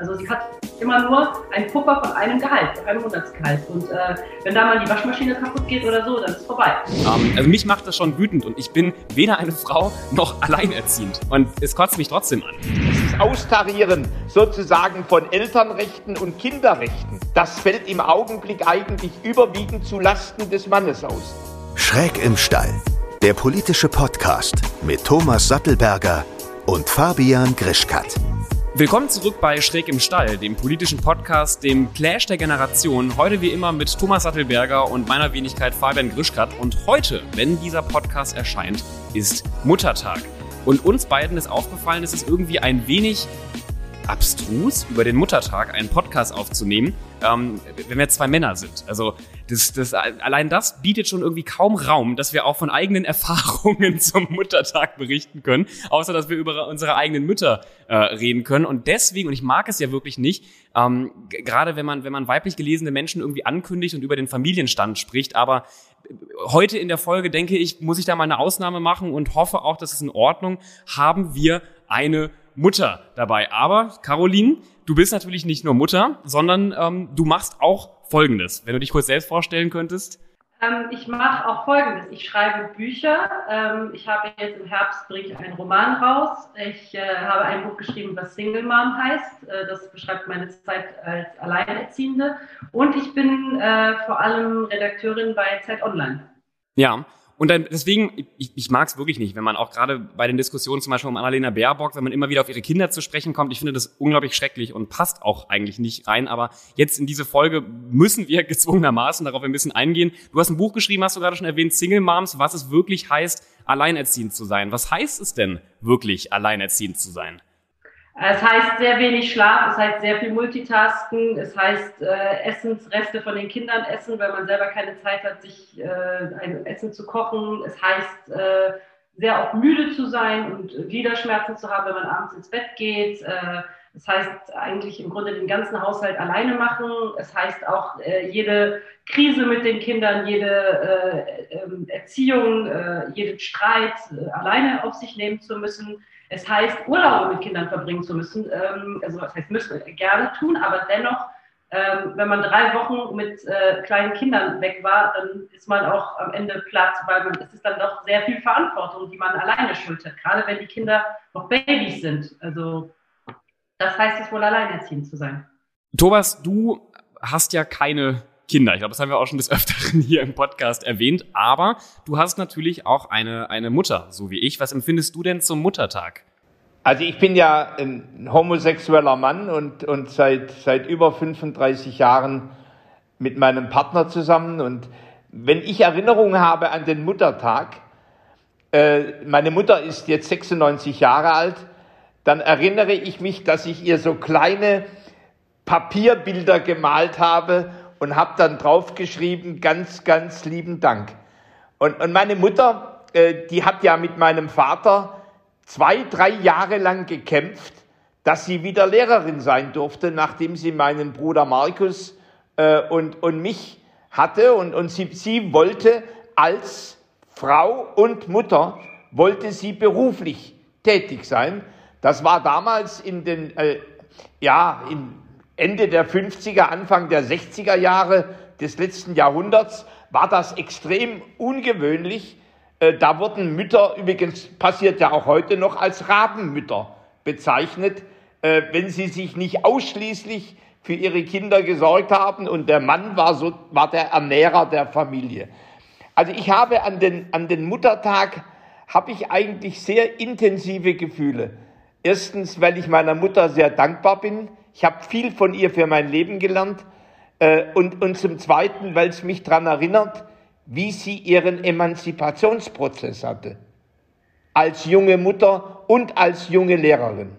Also sie hat immer nur einen Puffer von einem Gehalt, von einem Monatsgehalt. Und äh, wenn da mal die Waschmaschine kaputt geht oder so, dann ist es vorbei. Um, ähm, also mich macht das schon wütend und ich bin weder eine Frau noch alleinerziehend. Und es kotzt mich trotzdem an. Das Austarieren sozusagen von Elternrechten und Kinderrechten, das fällt im Augenblick eigentlich überwiegend zu Lasten des Mannes aus. Schräg im Stall. Der politische Podcast mit Thomas Sattelberger und Fabian Grischkat. Willkommen zurück bei Schräg im Stall, dem politischen Podcast, dem Clash der Generation. Heute wie immer mit Thomas Sattelberger und meiner Wenigkeit Fabian Grischkat. Und heute, wenn dieser Podcast erscheint, ist Muttertag. Und uns beiden ist aufgefallen, es ist irgendwie ein wenig abstrus, über den Muttertag einen Podcast aufzunehmen, ähm, wenn wir zwei Männer sind. Also das, das, allein das bietet schon irgendwie kaum Raum, dass wir auch von eigenen Erfahrungen zum Muttertag berichten können, außer dass wir über unsere eigenen Mütter äh, reden können. Und deswegen, und ich mag es ja wirklich nicht, ähm, gerade wenn man, wenn man weiblich gelesene Menschen irgendwie ankündigt und über den Familienstand spricht, aber heute in der Folge denke ich, muss ich da mal eine Ausnahme machen und hoffe auch, dass es in Ordnung, haben wir eine Mutter dabei. Aber Caroline, du bist natürlich nicht nur Mutter, sondern ähm, du machst auch Folgendes. Wenn du dich kurz selbst vorstellen könntest. Ähm, ich mache auch Folgendes. Ich schreibe Bücher. Ähm, ich habe jetzt im Herbst bringe ich einen Roman raus. Ich äh, habe ein Buch geschrieben, was Single Mom heißt. Äh, das beschreibt meine Zeit als Alleinerziehende. Und ich bin äh, vor allem Redakteurin bei Zeit Online. Ja, und dann, deswegen, ich, ich mag es wirklich nicht, wenn man auch gerade bei den Diskussionen zum Beispiel um Annalena Baerbock, wenn man immer wieder auf ihre Kinder zu sprechen kommt, ich finde das unglaublich schrecklich und passt auch eigentlich nicht rein. Aber jetzt in diese Folge müssen wir gezwungenermaßen darauf ein bisschen eingehen. Du hast ein Buch geschrieben, hast du gerade schon erwähnt, Single Moms, was es wirklich heißt, alleinerziehend zu sein. Was heißt es denn wirklich, alleinerziehend zu sein? Es heißt sehr wenig Schlaf, es heißt sehr viel Multitasken, es heißt äh, Essensreste von den Kindern essen, weil man selber keine Zeit hat, sich äh, ein Essen zu kochen. Es heißt äh, sehr oft müde zu sein und Gliederschmerzen zu haben, wenn man abends ins Bett geht. Äh, es heißt eigentlich im Grunde den ganzen Haushalt alleine machen. Es heißt auch äh, jede Krise mit den Kindern, jede äh, ähm, Erziehung, äh, jeden Streit äh, alleine auf sich nehmen zu müssen. Es heißt, Urlaube mit Kindern verbringen zu müssen. Ähm, also das heißt, müssen wir gerne tun, aber dennoch, ähm, wenn man drei Wochen mit äh, kleinen Kindern weg war, dann ist man auch am Ende platt, weil man, es ist dann doch sehr viel Verantwortung, die man alleine schultert, gerade wenn die Kinder noch Babys sind. Also das heißt es wohl, alleinerziehend zu sein. Thomas, du hast ja keine Kinder. Ich glaube, das haben wir auch schon des Öfteren hier im Podcast erwähnt. Aber du hast natürlich auch eine, eine Mutter, so wie ich. Was empfindest du denn zum Muttertag? Also ich bin ja ein homosexueller Mann und, und seit, seit über 35 Jahren mit meinem Partner zusammen. Und wenn ich Erinnerungen habe an den Muttertag, äh, meine Mutter ist jetzt 96 Jahre alt, dann erinnere ich mich, dass ich ihr so kleine Papierbilder gemalt habe und habe dann draufgeschrieben, ganz, ganz lieben Dank. Und, und meine Mutter, äh, die hat ja mit meinem Vater zwei, drei Jahre lang gekämpft, dass sie wieder Lehrerin sein durfte, nachdem sie meinen Bruder Markus äh, und, und mich hatte. Und, und sie, sie wollte als Frau und Mutter, wollte sie beruflich tätig sein. Das war damals in den, äh, ja, in Ende der 50er, Anfang der 60er Jahre des letzten Jahrhunderts war das extrem ungewöhnlich. Äh, da wurden Mütter, übrigens passiert ja auch heute noch, als Rabenmütter bezeichnet, äh, wenn sie sich nicht ausschließlich für ihre Kinder gesorgt haben und der Mann war, so, war der Ernährer der Familie. Also ich habe an den, an den Muttertag, habe ich eigentlich sehr intensive Gefühle. Erstens, weil ich meiner Mutter sehr dankbar bin, ich habe viel von ihr für mein Leben gelernt. Äh, und, und zum Zweiten, weil es mich daran erinnert, wie sie ihren Emanzipationsprozess hatte. Als junge Mutter und als junge Lehrerin.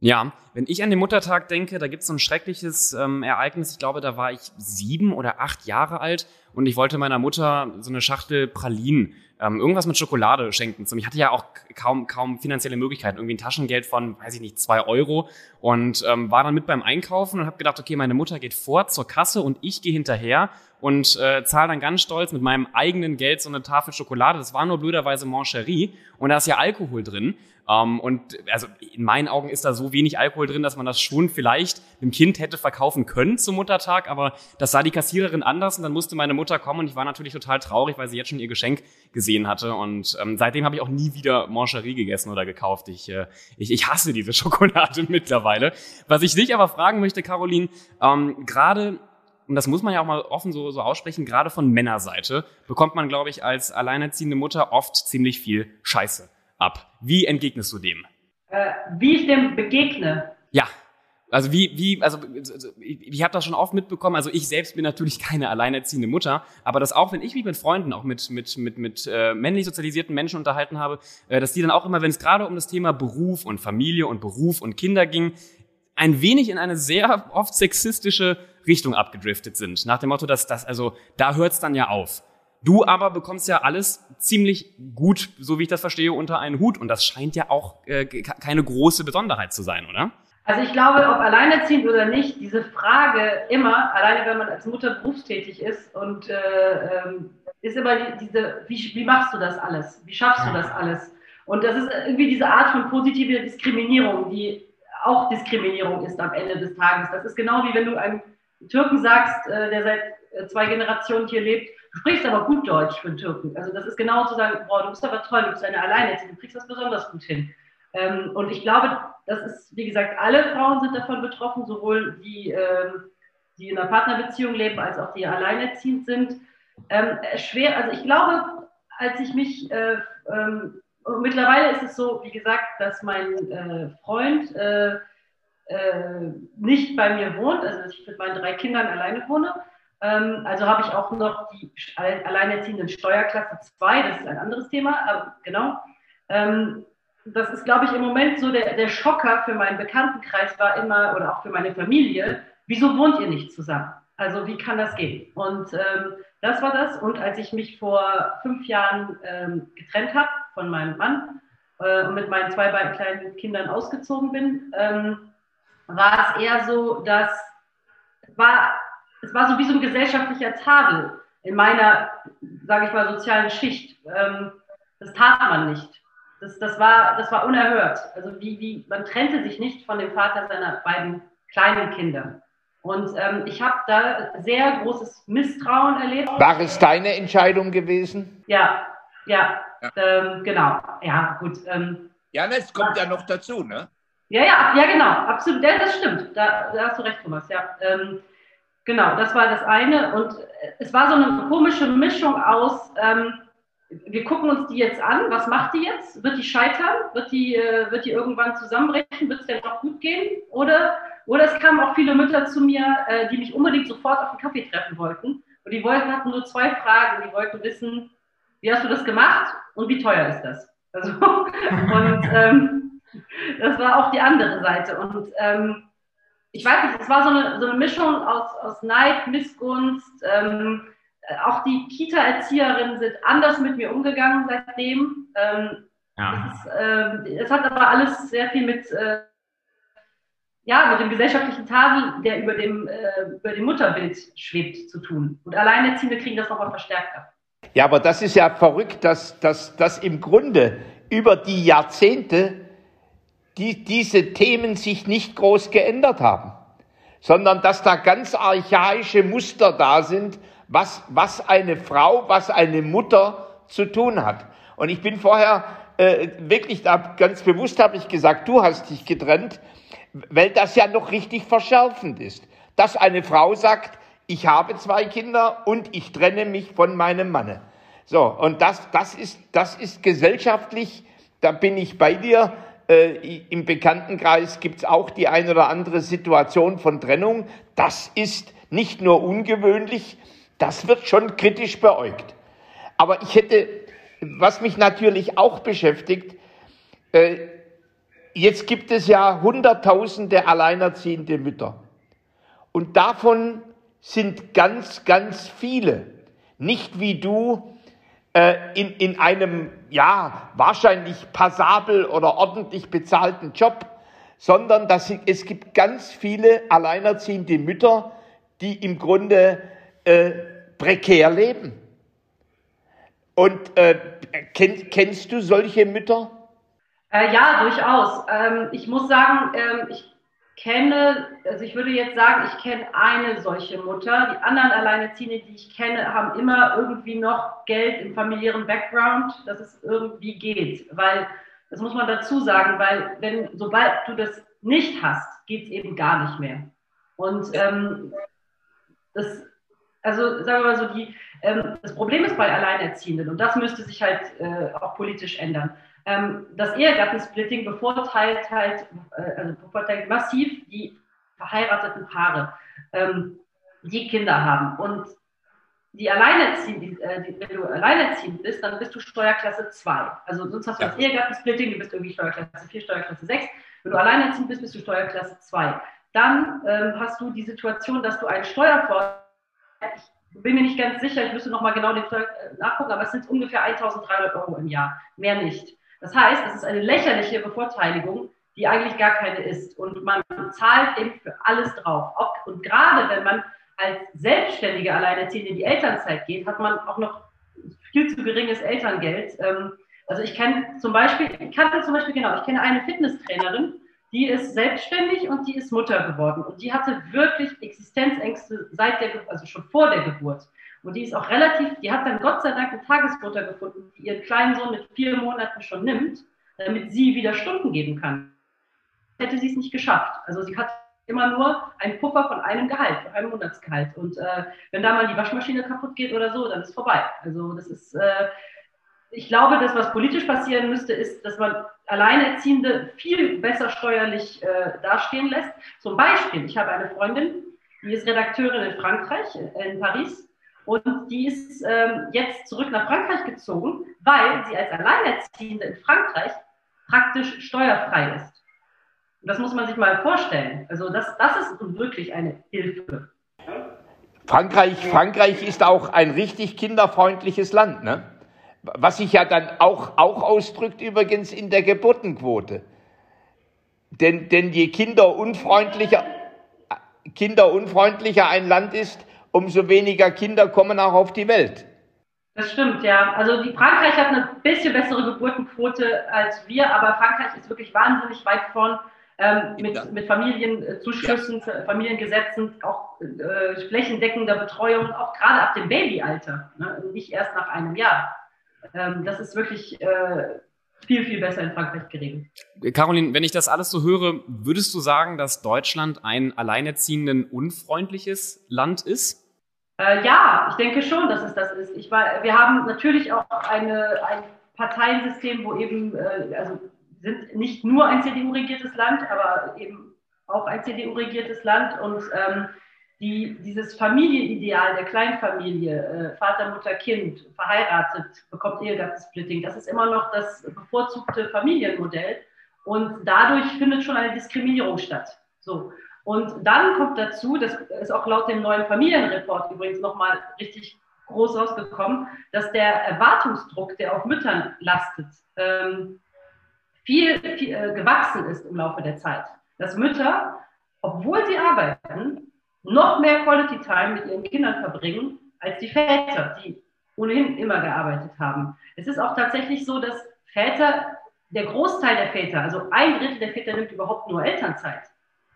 Ja, wenn ich an den Muttertag denke, da gibt es so ein schreckliches ähm, Ereignis. Ich glaube, da war ich sieben oder acht Jahre alt und ich wollte meiner Mutter so eine Schachtel Pralinen ähm, irgendwas mit Schokolade schenken. Ich hatte ja auch kaum, kaum finanzielle Möglichkeiten, irgendwie ein Taschengeld von, weiß ich nicht, zwei Euro und ähm, war dann mit beim Einkaufen und habe gedacht, okay, meine Mutter geht vor zur Kasse und ich gehe hinterher und äh, zahle dann ganz stolz mit meinem eigenen Geld so eine Tafel Schokolade. Das war nur blöderweise Mancherie und da ist ja Alkohol drin. Ähm, und also in meinen Augen ist da so wenig Alkohol drin, dass man das schon vielleicht dem Kind hätte verkaufen können zum Muttertag, aber das sah die Kassiererin anders und dann musste meine Mutter kommen und ich war natürlich total traurig, weil sie jetzt schon ihr Geschenk gesehen hatte und ähm, seitdem habe ich auch nie wieder Mancherie gegessen oder gekauft. Ich, äh, ich, ich hasse diese Schokolade mittlerweile. Was ich dich aber fragen möchte, Caroline, ähm, gerade und das muss man ja auch mal offen so, so aussprechen, gerade von Männerseite bekommt man, glaube ich, als alleinerziehende Mutter oft ziemlich viel Scheiße ab. Wie entgegnest du dem? Äh, wie ich dem begegne? Ja. Also wie, wie, also ich, ich habe das schon oft mitbekommen, also ich selbst bin natürlich keine alleinerziehende Mutter, aber dass auch, wenn ich mich mit Freunden, auch mit, mit, mit, mit äh, männlich sozialisierten Menschen unterhalten habe, äh, dass die dann auch immer, wenn es gerade um das Thema Beruf und Familie und Beruf und Kinder ging, ein wenig in eine sehr oft sexistische Richtung abgedriftet sind. Nach dem Motto, dass das, also da hört's dann ja auf. Du aber bekommst ja alles ziemlich gut, so wie ich das verstehe, unter einen Hut. Und das scheint ja auch äh, keine große Besonderheit zu sein, oder? Also ich glaube, ob alleinerziehend oder nicht, diese Frage immer, alleine wenn man als Mutter berufstätig ist und äh, ähm, ist immer die, diese, wie, wie machst du das alles? Wie schaffst du das alles? Und das ist irgendwie diese Art von positiver Diskriminierung, die auch Diskriminierung ist am Ende des Tages. Das ist genau wie wenn du einem Türken sagst, äh, der seit äh, zwei Generationen hier lebt, du sprichst aber gut Deutsch für einen Türken. Also das ist genau zu sagen, boah, du bist aber toll, du bist eine Alleinerziehende, du kriegst das besonders gut hin. Ähm, und ich glaube, das ist, wie gesagt, alle Frauen sind davon betroffen, sowohl die, ähm, die in einer Partnerbeziehung leben, als auch die alleinerziehend sind. Ähm, schwer, also ich glaube, als ich mich, äh, ähm, mittlerweile ist es so, wie gesagt, dass mein äh, Freund äh, äh, nicht bei mir wohnt, also dass ich mit meinen drei Kindern alleine wohne. Ähm, also habe ich auch noch die alleinerziehenden Steuerklasse 2, das ist ein anderes Thema, aber genau. Ähm, das ist, glaube ich, im Moment so der, der Schocker für meinen Bekanntenkreis war immer, oder auch für meine Familie, wieso wohnt ihr nicht zusammen? Also wie kann das gehen? Und ähm, das war das. Und als ich mich vor fünf Jahren ähm, getrennt habe von meinem Mann äh, und mit meinen zwei beiden kleinen Kindern ausgezogen bin, ähm, war es eher so, dass war, es war so wie so ein gesellschaftlicher Tadel in meiner, sage ich mal, sozialen Schicht. Ähm, das tat man nicht. Das, das, war, das war unerhört. Also wie, wie, man trennte sich nicht von dem Vater seiner beiden kleinen Kinder. Und ähm, ich habe da sehr großes Misstrauen erlebt. War es deine Entscheidung gewesen? Ja, ja, ja. Ähm, genau. Ja, gut. Ähm, ja, das kommt ja noch dazu, ne? Ja, ja, ja, genau, absolut. Ja, das stimmt. Da, da hast du recht, Thomas. Ja, ähm, genau, das war das eine. Und es war so eine komische Mischung aus, ähm, wir gucken uns die jetzt an, was macht die jetzt? Wird die scheitern? Wird die, äh, wird die irgendwann zusammenbrechen? Wird es denn noch gut gehen? Oder, oder es kamen auch viele Mütter zu mir, äh, die mich unbedingt sofort auf den Kaffee treffen wollten. Und die wollten, hatten nur zwei Fragen. Die wollten wissen, wie hast du das gemacht und wie teuer ist das? Also, und ähm, das war auch die andere Seite. Und ähm, ich weiß nicht, es war so eine, so eine Mischung aus, aus Neid, Missgunst. Ähm, auch die Kita-Erzieherinnen sind anders mit mir umgegangen seitdem. Ähm, ja. es, äh, es, hat aber alles sehr viel mit, äh, ja, mit dem gesellschaftlichen Tadel, der über dem, äh, über dem Mutterbild schwebt, zu tun. Und Alleinerziehende kriegen das nochmal verstärkt ab. Ja, aber das ist ja verrückt, dass, dass, dass im Grunde über die Jahrzehnte die, diese Themen sich nicht groß geändert haben, sondern dass da ganz archaische Muster da sind, was, was eine Frau, was eine Mutter zu tun hat. Und ich bin vorher äh, wirklich da ganz bewusst habe ich gesagt, du hast dich getrennt, weil das ja noch richtig verschärfend ist, dass eine Frau sagt, ich habe zwei Kinder und ich trenne mich von meinem Manne. So, und das, das, ist, das ist gesellschaftlich, da bin ich bei dir, äh, Im Bekanntenkreis gibt es auch die eine oder andere Situation von Trennung. Das ist nicht nur ungewöhnlich, das wird schon kritisch beäugt. Aber ich hätte, was mich natürlich auch beschäftigt, äh, jetzt gibt es ja Hunderttausende alleinerziehende Mütter. Und davon sind ganz, ganz viele nicht wie du in, in einem, ja, wahrscheinlich passabel oder ordentlich bezahlten Job, sondern dass es gibt ganz viele alleinerziehende Mütter, die im Grunde äh, prekär leben. Und äh, kenn, kennst du solche Mütter? Äh, ja, durchaus. Ähm, ich muss sagen, ähm, ich kenne, also ich würde jetzt sagen, ich kenne eine solche Mutter. Die anderen Alleinerziehenden, die ich kenne, haben immer irgendwie noch Geld im familiären Background, dass es irgendwie geht. Weil, das muss man dazu sagen, weil wenn, sobald du das nicht hast, geht es eben gar nicht mehr. Und ähm, das, also sagen wir mal so, die, ähm, das Problem ist bei Alleinerziehenden, und das müsste sich halt äh, auch politisch ändern das Ehegattensplitting bevorteilt halt, äh, also bevorteilt massiv die verheirateten Paare, ähm, die Kinder haben. Und die Alleinerziehend, äh, wenn du alleinerziehend bist, dann bist du Steuerklasse 2. Also sonst hast du ja. das Ehegattensplitting, du bist irgendwie Steuerklasse 4, Steuerklasse 6. Wenn du alleinerziehend bist, bist du Steuerklasse 2. Dann ähm, hast du die Situation, dass du einen Steuervorteil, ich bin mir nicht ganz sicher, ich müsste nochmal genau den Steuer äh, nachgucken, aber es sind ungefähr 1300 Euro im Jahr, mehr nicht. Das heißt, es ist eine lächerliche Bevorteiligung, die eigentlich gar keine ist. Und man zahlt eben für alles drauf. Und gerade wenn man als selbstständige Alleinerziehende in die Elternzeit geht, hat man auch noch viel zu geringes Elterngeld. Ähm, also ich kenne zum Beispiel, ich kannte zum Beispiel genau, ich kenne eine Fitnesstrainerin, die ist selbstständig und die ist Mutter geworden. Und die hatte wirklich Existenzängste seit der, also schon vor der Geburt. Und die ist auch relativ, die hat dann Gott sei Dank eine Tagesmutter gefunden, die ihren kleinen Sohn mit vier Monaten schon nimmt, damit sie wieder Stunden geben kann. Hätte sie es nicht geschafft. Also sie hat immer nur einen Puffer von einem Gehalt, von einem Monatsgehalt. Und äh, wenn da mal die Waschmaschine kaputt geht oder so, dann ist vorbei. Also das ist, äh, ich glaube, das, was politisch passieren müsste, ist, dass man Alleinerziehende viel besser steuerlich äh, dastehen lässt. Zum Beispiel, ich habe eine Freundin, die ist Redakteurin in Frankreich, in Paris. Und die ist ähm, jetzt zurück nach Frankreich gezogen, weil sie als Alleinerziehende in Frankreich praktisch steuerfrei ist. Und das muss man sich mal vorstellen. Also das, das ist wirklich eine Hilfe. Frankreich, Frankreich ist auch ein richtig kinderfreundliches Land, ne? Was sich ja dann auch, auch ausdrückt übrigens in der Geburtenquote. Denn, denn je kinderunfreundlicher, kinderunfreundlicher ein Land ist, umso weniger Kinder kommen auch auf die Welt. Das stimmt, ja. Also die Frankreich hat eine bisschen bessere Geburtenquote als wir, aber Frankreich ist wirklich wahnsinnig weit vorn ähm, mit, mit Familienzuschüssen, ja. Familiengesetzen, auch äh, flächendeckender Betreuung, auch gerade ab dem Babyalter, ne? nicht erst nach einem Jahr. Ähm, das ist wirklich äh, viel, viel besser in Frankreich geregelt. Caroline, wenn ich das alles so höre, würdest du sagen, dass Deutschland ein alleinerziehenden unfreundliches Land ist? Äh, ja, ich denke schon, dass es das ist. Ich war, wir haben natürlich auch eine, ein Parteiensystem, wo eben, äh, also sind nicht nur ein CDU-regiertes Land, aber eben auch ein CDU-regiertes Land und ähm, die, dieses Familienideal der Kleinfamilie, äh, Vater, Mutter, Kind, verheiratet, bekommt Ehegattensplitting, das ist immer noch das bevorzugte Familienmodell und dadurch findet schon eine Diskriminierung statt. So. Und dann kommt dazu, das ist auch laut dem neuen Familienreport übrigens nochmal richtig groß rausgekommen, dass der Erwartungsdruck, der auf Müttern lastet, ähm, viel, viel äh, gewachsen ist im Laufe der Zeit. Dass Mütter, obwohl sie arbeiten, noch mehr Quality Time mit ihren Kindern verbringen als die Väter, die ohnehin immer gearbeitet haben. Es ist auch tatsächlich so, dass Väter, der Großteil der Väter, also ein Drittel der Väter nimmt überhaupt nur Elternzeit.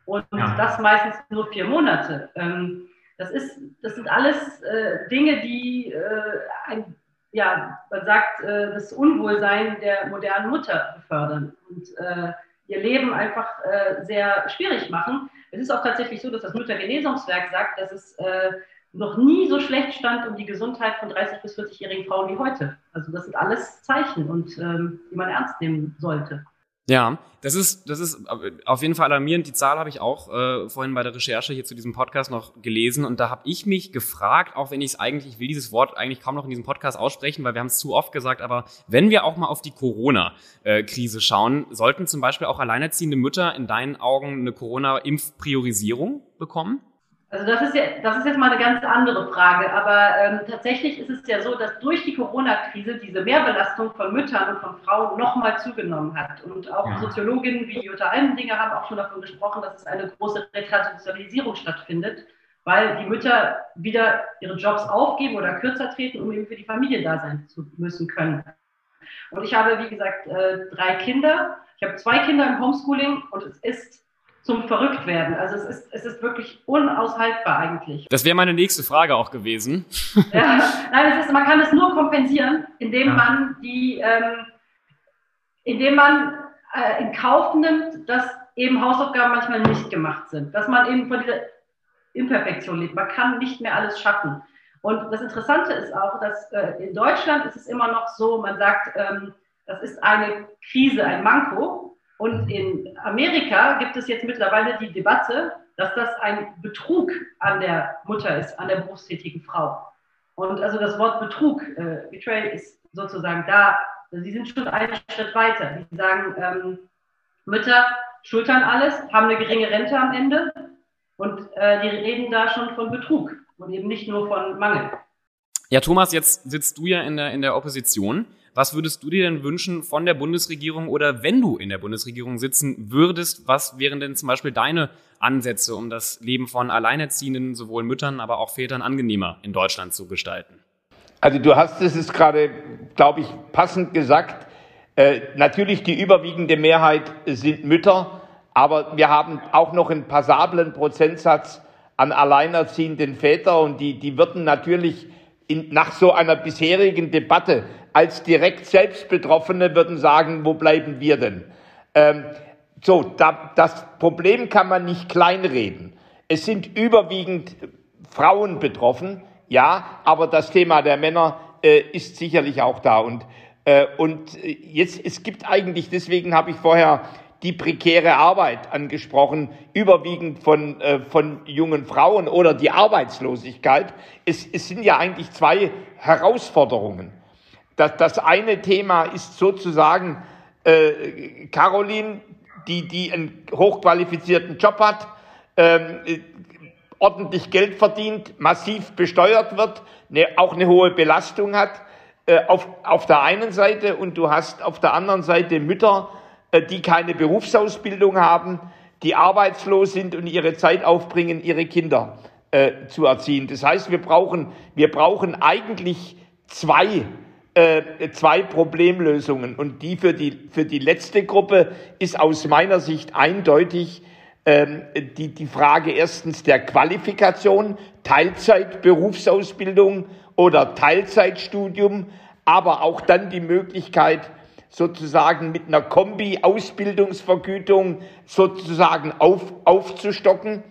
Und ja. das meistens nur vier Monate. Ähm, das, ist, das sind alles äh, Dinge, die äh, ein, ja, man sagt, äh, das Unwohlsein der modernen Mutter befördern und ihr Leben einfach sehr schwierig machen. Es ist auch tatsächlich so, dass das Müttergenesungswerk sagt, dass es noch nie so schlecht stand um die Gesundheit von 30- bis 40-jährigen Frauen wie heute. Also das sind alles Zeichen und ähm, die man ernst nehmen sollte. Ja, das ist, das ist auf jeden Fall alarmierend. Die Zahl habe ich auch äh, vorhin bei der Recherche hier zu diesem Podcast noch gelesen und da habe ich mich gefragt, auch wenn ich es eigentlich, ich will dieses Wort eigentlich kaum noch in diesem Podcast aussprechen, weil wir haben es zu oft gesagt, aber wenn wir auch mal auf die Corona-Krise schauen, sollten zum Beispiel auch alleinerziehende Mütter in deinen Augen eine Corona-Impfpriorisierung bekommen? Also das ist, ja, das ist jetzt mal eine ganz andere Frage, aber ähm, tatsächlich ist es ja so, dass durch die Corona-Krise diese Mehrbelastung von Müttern und von Frauen nochmal zugenommen hat. Und auch ja. Soziologinnen wie Jutta Almendinger haben auch schon davon gesprochen, dass es eine große Retraditionalisierung stattfindet, weil die Mütter wieder ihre Jobs aufgeben oder kürzer treten, um eben für die Familie da sein zu müssen können. Und ich habe, wie gesagt, äh, drei Kinder Ich habe zwei Kinder im Homeschooling und es ist zum Verrücktwerden. Also es ist, es ist wirklich unaushaltbar eigentlich. Das wäre meine nächste Frage auch gewesen. Ja, nein, ist, man kann es nur kompensieren, indem ja. man die, ähm, indem man äh, in Kauf nimmt, dass eben Hausaufgaben manchmal nicht gemacht sind, dass man eben von dieser Imperfektion lebt. Man kann nicht mehr alles schaffen. Und das Interessante ist auch, dass äh, in Deutschland ist es immer noch so, man sagt, ähm, das ist eine Krise, ein Manko. Und in Amerika gibt es jetzt mittlerweile die Debatte, dass das ein Betrug an der Mutter ist, an der berufstätigen Frau. Und also das Wort Betrug, äh, Betrayal, ist sozusagen da. Sie sind schon einen Schritt weiter. Sie sagen, ähm, Mütter schultern alles, haben eine geringe Rente am Ende und äh, die reden da schon von Betrug und eben nicht nur von Mangel. Ja, Thomas, jetzt sitzt du ja in der, in der Opposition. Was würdest du dir denn wünschen von der Bundesregierung oder wenn du in der Bundesregierung sitzen würdest, was wären denn zum Beispiel deine Ansätze, um das Leben von Alleinerziehenden, sowohl Müttern, aber auch Vätern angenehmer in Deutschland zu gestalten? Also du hast es gerade, glaube ich, passend gesagt. Äh, natürlich die überwiegende Mehrheit sind Mütter, aber wir haben auch noch einen passablen Prozentsatz an alleinerziehenden Vätern und die, die würden natürlich in, nach so einer bisherigen Debatte als direkt Selbstbetroffene würden sagen, wo bleiben wir denn? Ähm, so, da, das Problem kann man nicht kleinreden. Es sind überwiegend Frauen betroffen, ja, aber das Thema der Männer äh, ist sicherlich auch da. Und, äh, und jetzt, es gibt eigentlich, deswegen habe ich vorher die prekäre Arbeit angesprochen, überwiegend von, äh, von jungen Frauen oder die Arbeitslosigkeit. Es, es sind ja eigentlich zwei Herausforderungen. Das, das eine Thema ist sozusagen äh, Caroline, die, die einen hochqualifizierten Job hat, ähm, ordentlich Geld verdient, massiv besteuert wird, ne, auch eine hohe Belastung hat äh, auf, auf der einen Seite und du hast auf der anderen Seite Mütter, äh, die keine Berufsausbildung haben, die arbeitslos sind und ihre Zeit aufbringen, ihre Kinder äh, zu erziehen. Das heißt, wir brauchen, wir brauchen eigentlich zwei, äh, zwei Problemlösungen. Und die für, die für die letzte Gruppe ist aus meiner Sicht eindeutig ähm, die, die Frage erstens der Qualifikation, Teilzeit, Berufsausbildung oder Teilzeitstudium, aber auch dann die Möglichkeit, sozusagen mit einer Kombi-Ausbildungsvergütung sozusagen auf, aufzustocken.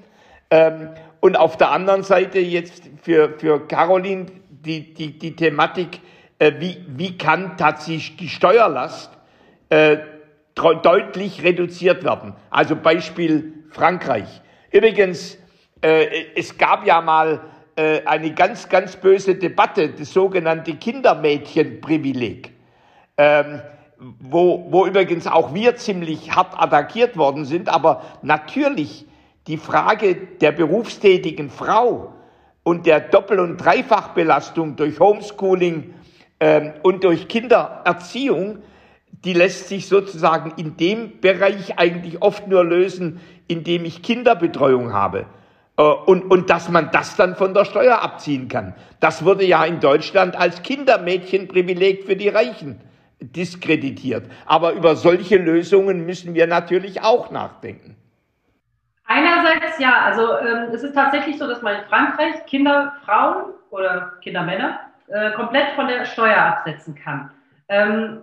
Ähm, und auf der anderen Seite jetzt für, für Caroline die, die, die Thematik, wie, wie kann tatsächlich die Steuerlast äh, deutlich reduziert werden. Also Beispiel Frankreich. Übrigens, äh, es gab ja mal äh, eine ganz, ganz böse Debatte, das sogenannte Kindermädchenprivileg. Ähm, wo, wo übrigens auch wir ziemlich hart attackiert worden sind, aber natürlich die Frage der berufstätigen Frau und der Doppel- und Dreifachbelastung durch Homeschooling und durch Kindererziehung, die lässt sich sozusagen in dem Bereich eigentlich oft nur lösen, indem ich Kinderbetreuung habe. Äh, und, und dass man das dann von der Steuer abziehen kann. Das wurde ja in Deutschland als Kindermädchenprivileg für die Reichen diskreditiert. Aber über solche Lösungen müssen wir natürlich auch nachdenken. Einerseits ja, also ähm, es ist tatsächlich so, dass man in Frankreich Kinder, Frauen oder Kindermänner äh, komplett von der Steuer absetzen kann. Ähm,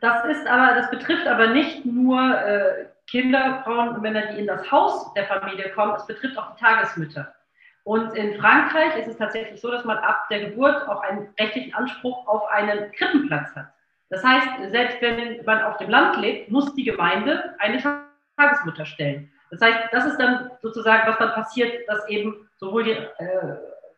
das ist aber, das betrifft aber nicht nur äh, Kinder, Frauen und Männer, die in das Haus der Familie kommen, es betrifft auch die Tagesmütter. Und in Frankreich ist es tatsächlich so, dass man ab der Geburt auch einen rechtlichen Anspruch auf einen Krippenplatz hat. Das heißt, selbst wenn man auf dem Land lebt, muss die Gemeinde eine Tagesmutter stellen. Das heißt, das ist dann sozusagen, was dann passiert, dass eben sowohl die äh,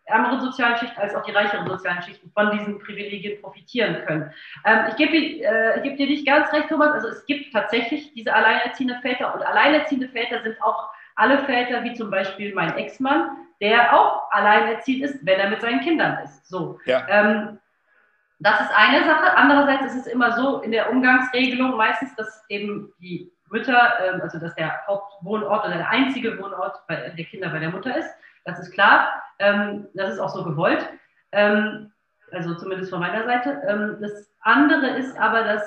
ärmeren sozialen Schichten als auch die reicheren sozialen Schichten von diesen Privilegien profitieren können. Ähm, ich gebe äh, geb dir nicht ganz recht, Thomas. Also es gibt tatsächlich diese alleinerziehenden Väter und alleinerziehende Väter sind auch alle Väter, wie zum Beispiel mein Ex-Mann, der auch alleinerziehend ist, wenn er mit seinen Kindern ist. So. Ja. Ähm, das ist eine Sache. Andererseits ist es immer so in der Umgangsregelung meistens, dass eben die Mütter, ähm, also dass der Hauptwohnort oder der einzige Wohnort der Kinder bei der Mutter ist. Das ist klar. Ähm, das ist auch so gewollt. Ähm, Also zumindest von meiner Seite. Das andere ist aber, dass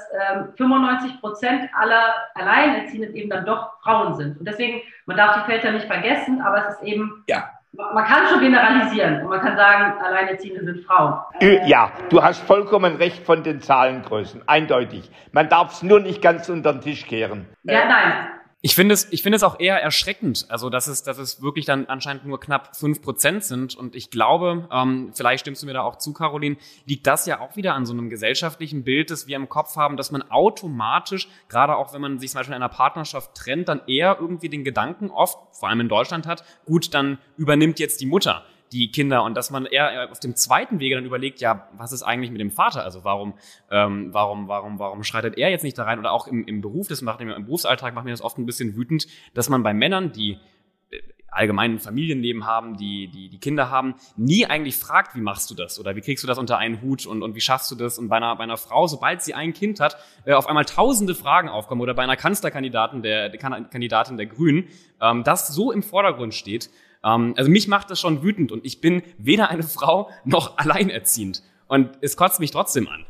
95 ähm, Prozent aller Alleinerziehenden eben dann doch Frauen sind. Und deswegen, man darf die Väter nicht vergessen, aber es ist eben, ja. Man kann schon generalisieren und man kann sagen, Alleinerziehende sind Frauen. Ja, du hast vollkommen recht von den Zahlengrößen, eindeutig. Man darf es nur nicht ganz unter den Tisch kehren. Ja, nein. Ich finde es, ich finde es auch eher erschreckend, also dass es, dass es wirklich dann anscheinend nur knapp fünf Prozent sind. Und ich glaube, ähm, vielleicht stimmst du mir da auch zu, Caroline, liegt das ja auch wieder an so einem gesellschaftlichen Bild, das wir im Kopf haben, dass man automatisch, gerade auch wenn man sich zum Beispiel in einer Partnerschaft trennt, dann eher irgendwie den Gedanken oft, vor allem in Deutschland hat, gut, dann übernimmt jetzt die Mutter die Kinder und dass man eher auf dem zweiten Wege dann überlegt, ja, was ist eigentlich mit dem Vater? Also warum, ähm, warum, warum, warum schreitet er jetzt nicht da rein? Oder auch im, im Beruf, das macht im Berufsalltag macht mir das oft ein bisschen wütend, dass man bei Männern, die äh, allgemeinen Familienleben haben, die, die, die Kinder haben, nie eigentlich fragt, wie machst du das oder wie kriegst du das unter einen Hut und, und wie schaffst du das? Und bei einer, bei einer Frau, sobald sie ein Kind hat, äh, auf einmal tausende Fragen aufkommen oder bei einer Kanzlerkandidatin der, der Kandidatin der Grünen, ähm, das so im Vordergrund steht, ähm, also mich macht das schon wütend und ich bin weder eine Frau noch alleinerziehend. Und es kotzt mich trotzdem an.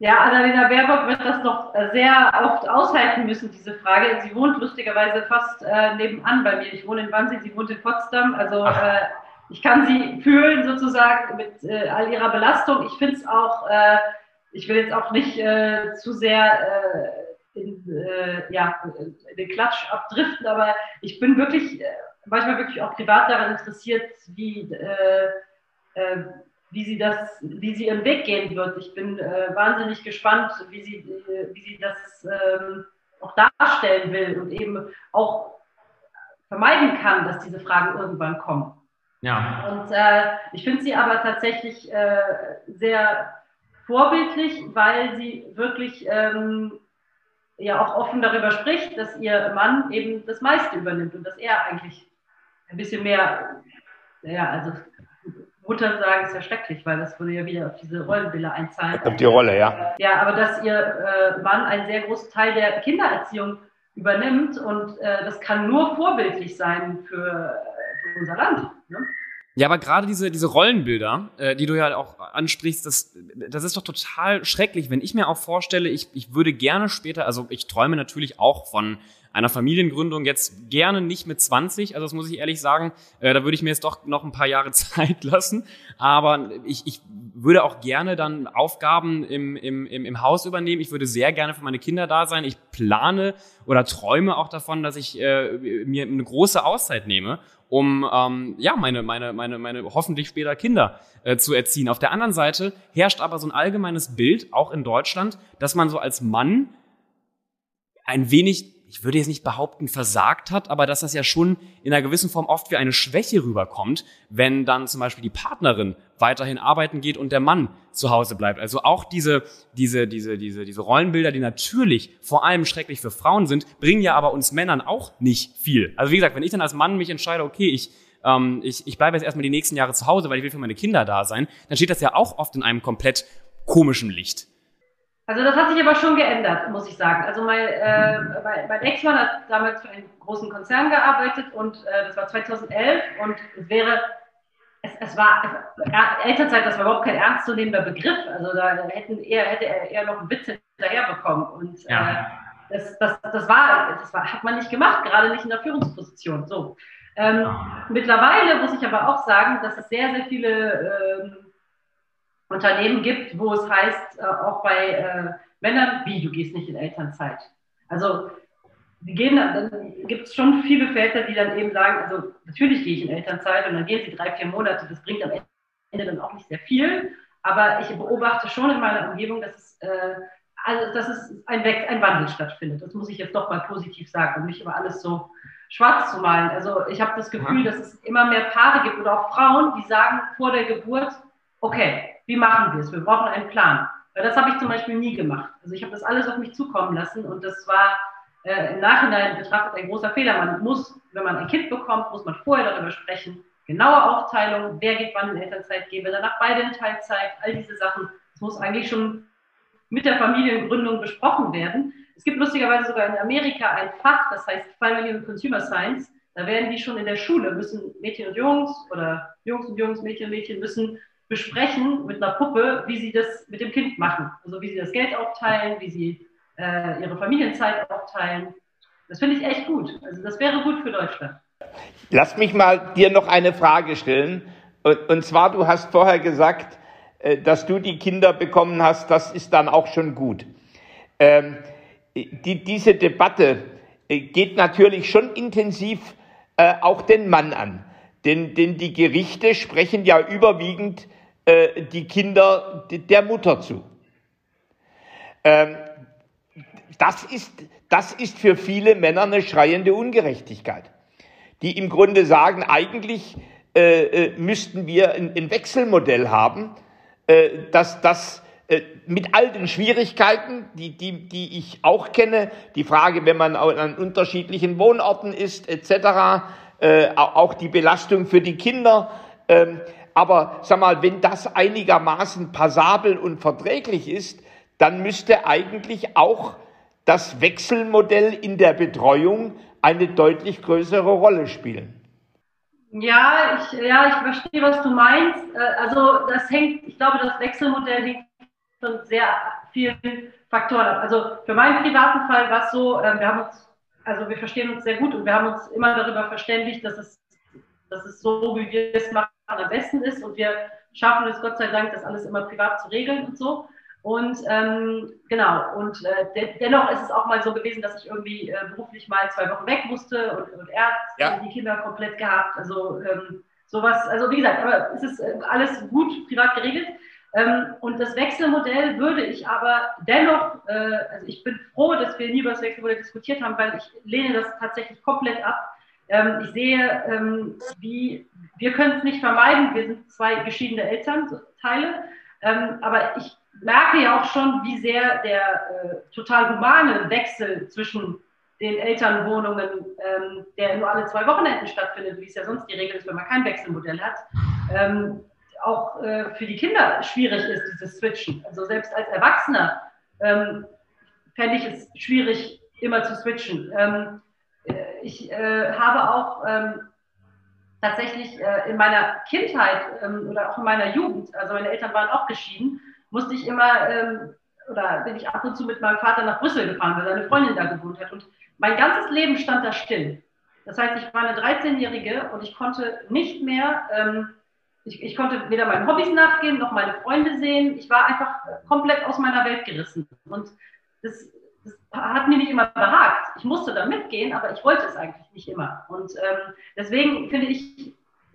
Ja, Annalena Baerbock wird das doch sehr oft aushalten müssen, diese Frage. Sie wohnt lustigerweise fast äh, nebenan bei mir. Ich wohne in Wannsee, sie wohnt in Potsdam. Also äh, ich kann sie fühlen sozusagen mit äh, all ihrer Belastung. Ich finde es auch, äh, ich will jetzt auch nicht äh, zu sehr äh, in, ja, in den Klatsch abdriften, aber ich bin wirklich manchmal wirklich auch privat daran interessiert, wie, äh, äh, wie, sie das, wie sie ihren Weg gehen wird. Ich bin äh, wahnsinnig gespannt, wie sie, äh, wie sie das ähm, auch darstellen will und eben auch vermeiden kann, dass diese Fragen irgendwann kommen. Ja. Und äh, ich finde sie aber tatsächlich äh, sehr vorbildlich, weil sie wirklich ähm, ja auch offen darüber spricht, dass ihr Mann eben das meiste übernimmt und dass er eigentlich ein bisschen mehr, ja, also Mutter sagen ist ja schrecklich, weil das würde ja wieder auf diese Rollenbilder einzahlen. Auf die Rolle, ja. Ja, aber dass ihr äh, Mann einen sehr großen Teil der Kindererziehung übernimmt und äh, das kann nur vorbildlich sein für, für unser Land. Ne? Ja, aber gerade diese, diese Rollenbilder, äh, die du ja auch ansprichst, das, das ist doch total schrecklich. Wenn ich mir auch vorstelle, ich, ich würde gerne später, also ich träume natürlich auch von einer Familiengründung jetzt gerne nicht mit 20, also das muss ich ehrlich sagen, äh, da würde ich mir jetzt doch noch ein paar Jahre Zeit lassen, aber ich, ich würde auch gerne dann Aufgaben im, im, im, im Haus übernehmen, ich würde sehr gerne für meine Kinder da sein, ich plane oder träume auch davon, dass ich äh, mir eine große Auszeit nehme um ähm, ja meine meine meine meine hoffentlich später Kinder äh, zu erziehen. Auf der anderen Seite herrscht aber so ein allgemeines Bild auch in Deutschland, dass man so als Mann ein wenig ich würde jetzt nicht behaupten, versagt hat, aber dass das ja schon in einer gewissen Form oft wie eine Schwäche rüberkommt, wenn dann zum Beispiel die Partnerin weiterhin arbeiten geht und der Mann zu Hause bleibt. Also auch diese, diese, diese, diese, diese Rollenbilder, die natürlich vor allem schrecklich für Frauen sind, bringen ja aber uns Männern auch nicht viel. Also wie gesagt, wenn ich dann als Mann mich entscheide, okay, ich, ähm, ich, ich bleibe jetzt erstmal die nächsten Jahre zu Hause, weil ich will für meine Kinder da sein, dann steht das ja auch oft in einem komplett komischen Licht. Also das hat sich aber schon geändert, muss ich sagen. Also mein, äh, mein, mein Ex-Mann hat damals für einen großen Konzern gearbeitet und äh, das war 2011 und es wäre, es, es war, es, Elternzeit, das war überhaupt kein ernstzunehmender Begriff. Also da hätten eher, hätte er eher noch einen Witz hinterher bekommen. Und ja. äh, das, das, das, war, das war, hat man nicht gemacht, gerade nicht in der Führungsposition. So. Ähm, mittlerweile muss ich aber auch sagen, dass es sehr, sehr viele ähm, Unternehmen gibt, wo es heißt, äh, auch bei äh, Männern, wie, du gehst nicht in Elternzeit. Also die gehen, dann gibt es schon viele Väter, die dann eben sagen, also natürlich gehe ich in Elternzeit und dann gehen sie drei, vier Monate, das bringt am Ende dann auch nicht sehr viel, aber ich beobachte schon in meiner Umgebung, dass es, äh, also, dass es ein, ein Wandel stattfindet. Das muss ich jetzt doch mal positiv sagen und nicht immer alles so schwarz zu malen. Also ich habe das Gefühl, dass es immer mehr Paare gibt oder auch Frauen, die sagen vor der Geburt, okay, wie machen wir es? Wir brauchen einen Plan. Weil das habe ich zum Beispiel nie gemacht. Also ich habe das alles auf mich zukommen lassen und das war äh, im Nachhinein betrachtet ein großer Fehler. Man muss, wenn man ein Kind bekommt, muss man vorher darüber sprechen. Genaue Aufteilung, wer geht wann in Elternzeit, gehen wir danach beide in Teilzeit, all diese Sachen. Das muss eigentlich schon mit der Familiengründung besprochen werden. Es gibt lustigerweise sogar in Amerika ein Fach, das heißt Family and Consumer Science. Da werden die schon in der Schule, müssen Mädchen und Jungs oder Jungs und Jungs, Mädchen und Mädchen müssen besprechen mit einer Puppe, wie sie das mit dem Kind machen. Also wie sie das Geld aufteilen, wie sie äh, ihre Familienzeit aufteilen. Das finde ich echt gut. Also das wäre gut für Deutschland. Lass mich mal dir noch eine Frage stellen. Und, zwar, du hast vorher gesagt, äh, dass du die Kinder bekommen hast, das ist dann auch schon gut. Ähm, die, diese Debatte äh, geht natürlich schon intensiv äh, auch den Mann an. Denn, denn die Gerichte sprechen ja überwiegend äh, die Kinder der Mutter zu. Ähm, das, ist, das ist für viele Männer eine schreiende Ungerechtigkeit, die im Grunde sagen, eigentlich äh, äh müssten wir ein, ein Wechselmodell haben, äh, dass das äh, mit all den Schwierigkeiten, die, die, die ich auch kenne, die Frage, wenn man an unterschiedlichen Wohnorten ist, etc., äh, auch die Belastung für die Kinder. Ähm, aber sag mal, wenn das einigermaßen passabel und verträglich ist, dann müsste eigentlich auch das Wechselmodell in der Betreuung eine deutlich größere Rolle spielen. Ja, ich, ja, ich verstehe, was du meinst. Äh, also das hängt, ich glaube, das Wechselmodell hängt von sehr vielen Faktoren ab. Also für meinen privaten Fall war es so, ähm, wir haben uns, also wir verstehen uns sehr gut und wir haben uns immer darüber verständigt, dass es, dass es so, wie wir es machen, am besten ist und wir schaffen es Gott sei Dank, das alles immer privat zu regeln und so. Und ähm, genau, und äh, de dennoch ist es auch mal so gewesen, dass ich irgendwie äh, beruflich mal zwei Wochen weg musste und, und er hat ja. die Kinder komplett gehabt. Also ähm, sowas, also wie gesagt, aber es ist äh, alles gut privat geregelt. Ähm, und das Wechselmodell würde ich aber dennoch, äh, also ich bin froh, dass wir nie über das Wechselmodell diskutiert haben, weil ich lehne das tatsächlich komplett ab. Ähm, ich sehe, ähm, wie, wir können es nicht vermeiden, wir sind zwei geschiedene Elternteile, ähm, aber ich merke ja auch schon, wie sehr der äh, total humane Wechsel zwischen den Elternwohnungen, ähm, der nur alle zwei Wochenenden stattfindet, wie es ja sonst die Regel ist, wenn man kein Wechselmodell hat, ähm, auch äh, für die Kinder schwierig ist, dieses Switchen. Also selbst als Erwachsener ähm, fände ich es schwierig, immer zu switchen. Ähm, äh, ich äh, habe auch ähm, tatsächlich äh, in meiner Kindheit ähm, oder auch in meiner Jugend, also meine Eltern waren auch geschieden, musste ich immer ähm, oder bin ich ab und zu mit meinem Vater nach Brüssel gefahren, weil seine Freundin da gewohnt hat. Und mein ganzes Leben stand da still. Das heißt, ich war eine 13-Jährige und ich konnte nicht mehr ähm, ich, ich konnte weder meinen Hobbys nachgehen, noch meine Freunde sehen. Ich war einfach komplett aus meiner Welt gerissen. Und das, hat mir nicht immer behagt. Ich musste da mitgehen, aber ich wollte es eigentlich nicht immer. Und ähm, deswegen finde ich,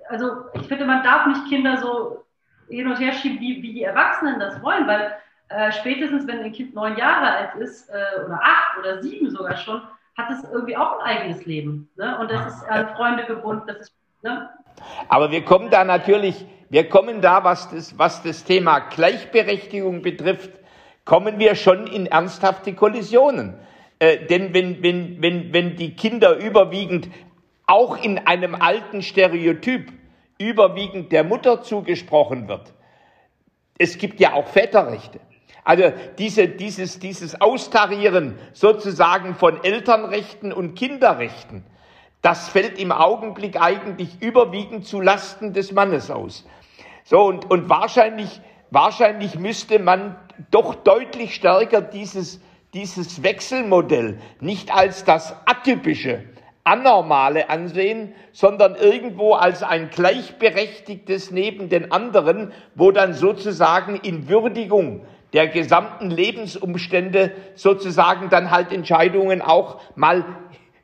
also ich finde, man darf nicht Kinder so hin und her schieben, wie, wie die Erwachsenen das wollen, weil äh, spätestens, wenn ein Kind neun Jahre alt ist, äh, oder acht oder sieben sogar schon, hat es irgendwie auch ein eigenes Leben. Ne? Und das ist an Freunde gebunden, das ist, ne? Aber wir kommen da natürlich, wir kommen da, was das, was das Thema Gleichberechtigung betrifft, kommen wir schon in ernsthafte Kollisionen. Äh, denn wenn, wenn, wenn, wenn die Kinder überwiegend auch in einem alten Stereotyp überwiegend der Mutter zugesprochen wird, es gibt ja auch Väterrechte. Also diese, dieses, dieses Austarieren sozusagen von Elternrechten und Kinderrechten, das fällt im Augenblick eigentlich überwiegend zu Lasten des Mannes aus. So, und, und wahrscheinlich, wahrscheinlich müsste man doch deutlich stärker dieses, dieses Wechselmodell nicht als das atypische, anormale ansehen, sondern irgendwo als ein gleichberechtigtes neben den anderen, wo dann sozusagen in Würdigung der gesamten Lebensumstände sozusagen dann halt Entscheidungen auch mal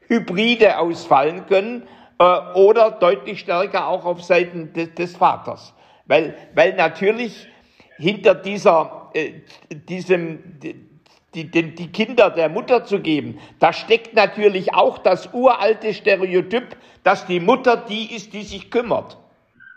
Hybride ausfallen können äh, oder deutlich stärker auch auf Seiten des, des Vaters. Weil, weil natürlich hinter dieser, äh, diesem, die, die, die Kinder der Mutter zu geben, da steckt natürlich auch das uralte Stereotyp, dass die Mutter die ist, die sich kümmert.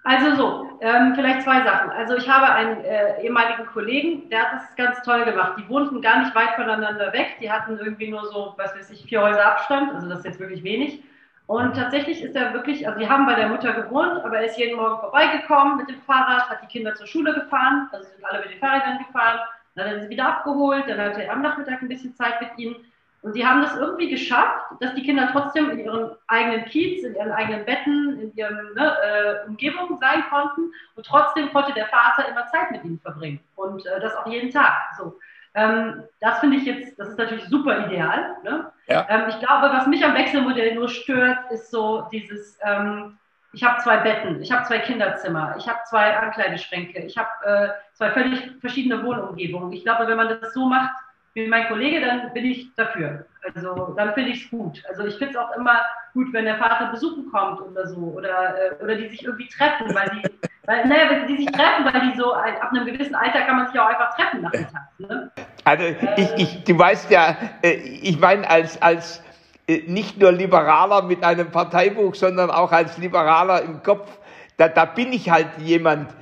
Also so, ähm, vielleicht zwei Sachen. Also ich habe einen äh, ehemaligen Kollegen, der hat das ganz toll gemacht. Die wohnten gar nicht weit voneinander weg. Die hatten irgendwie nur so, was weiß ich, vier Häuser Abstand. Also das ist jetzt wirklich wenig. Und tatsächlich ist er wirklich, also die haben bei der Mutter gewohnt, aber er ist jeden Morgen vorbeigekommen mit dem Fahrrad, hat die Kinder zur Schule gefahren, also sind alle mit den Fahrrädern gefahren, dann hat er sie wieder abgeholt, dann hatte er am Nachmittag ein bisschen Zeit mit ihnen. Und sie haben das irgendwie geschafft, dass die Kinder trotzdem in ihren eigenen Kiez, in ihren eigenen Betten, in ihren ne, äh, Umgebungen sein konnten. Und trotzdem konnte der Vater immer Zeit mit ihnen verbringen. Und äh, das auch jeden Tag. So. Ähm, das finde ich jetzt, das ist natürlich super ideal. Ne? Ja. Ähm, ich glaube, was mich am Wechselmodell nur stört, ist so dieses, ähm, ich habe zwei Betten, ich habe zwei Kinderzimmer, ich habe zwei Ankleideschränke, ich habe äh, zwei völlig verschiedene Wohnumgebungen. Ich glaube, wenn man das so macht wie mein Kollege, dann bin ich dafür. Also dann finde ich es gut. Also ich finde es auch immer gut, wenn der Vater besuchen kommt oder so. Oder, äh, oder die sich irgendwie treffen, weil die, weil, naja, wenn die sich treffen, weil die so ab einem gewissen Alter kann man sich auch einfach treffen nachmittags. Ne? Also ich, ich, du weißt ja, äh, ich meine als, als äh, nicht nur Liberaler mit einem Parteibuch, sondern auch als Liberaler im Kopf, da, da bin ich halt jemand,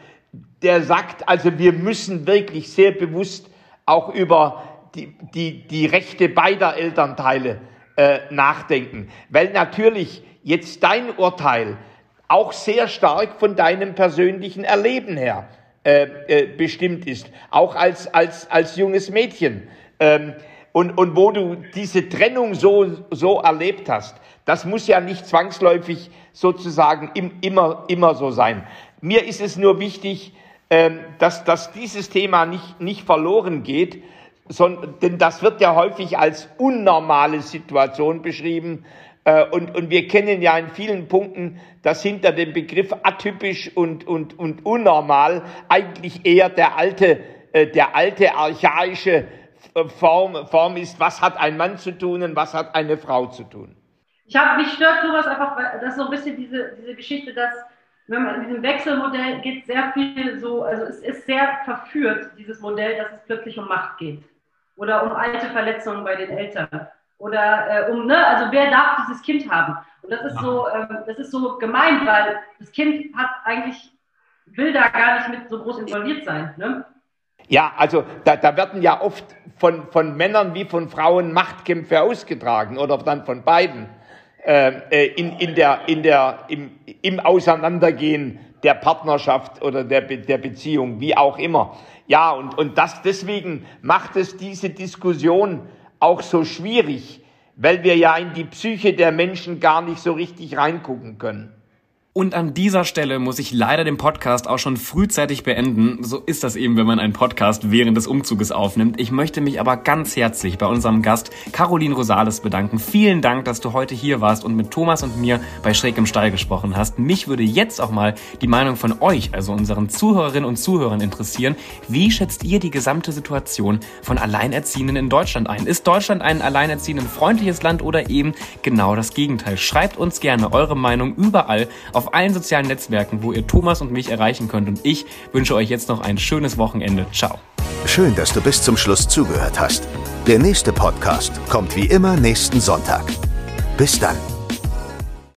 der sagt, also wir müssen wirklich sehr bewusst auch über die, die, die Rechte beider Elternteile äh, nachdenken. Weil natürlich jetzt dein Urteil auch sehr stark von deinem persönlichen Erleben her äh, äh, bestimmt ist, auch als, als, als junges Mädchen. Ähm, und, und wo du diese Trennung so, so erlebt hast, das muss ja nicht zwangsläufig sozusagen im, immer, immer so sein. Mir ist es nur wichtig, ähm, dass, dass dieses Thema nicht, nicht verloren geht, denn das wird ja häufig als unnormale Situation beschrieben. Äh, und, und wir kennen ja in vielen Punkten, dass hinter dem Begriff atypisch und, und, und unnormal eigentlich eher der alte, äh, der alte archaische äh, Form, Form ist, was hat ein Mann zu tun und was hat eine Frau zu tun. Ich habe mich stört sowas einfach, das ist so ein bisschen diese, diese Geschichte, dass wenn man in diesem Wechselmodell geht sehr viel so, also es ist sehr verführt, dieses Modell, dass es plötzlich um Macht geht oder um alte Verletzungen bei den Eltern oder äh, um, ne, also wer darf dieses Kind haben? Und das ist ja. so, ähm, das ist so gemein, weil das Kind hat eigentlich, will da gar nicht mit so groß involviert sein. Ne? Ja, also da, da werden ja oft von, von Männern wie von Frauen Machtkämpfe ausgetragen oder dann von beiden äh, äh in, in der, in der, im, im Auseinandergehen der Partnerschaft oder der, der Beziehung, wie auch immer. Ja, und, und das deswegen macht es diese Diskussion auch so schwierig, weil wir ja in die Psyche der Menschen gar nicht so richtig reingucken können. Und an dieser Stelle muss ich leider den Podcast auch schon frühzeitig beenden. So ist das eben, wenn man einen Podcast während des Umzuges aufnimmt. Ich möchte mich aber ganz herzlich bei unserem Gast Caroline Rosales bedanken. Vielen Dank, dass du heute hier warst und mit Thomas und mir bei Schräg im Stall gesprochen hast. Mich würde jetzt auch mal die Meinung von euch, also unseren Zuhörerinnen und Zuhörern interessieren. Wie schätzt ihr die gesamte Situation von Alleinerziehenden in Deutschland ein? Ist Deutschland ein alleinerziehenden freundliches Land oder eben genau das Gegenteil? Schreibt uns gerne eure Meinung überall auf allen sozialen Netzwerken, wo ihr Thomas und mich erreichen könnt. Und ich wünsche euch jetzt noch ein schönes Wochenende. Ciao. Schön, dass du bis zum Schluss zugehört hast. Der nächste Podcast kommt wie immer nächsten Sonntag. Bis dann.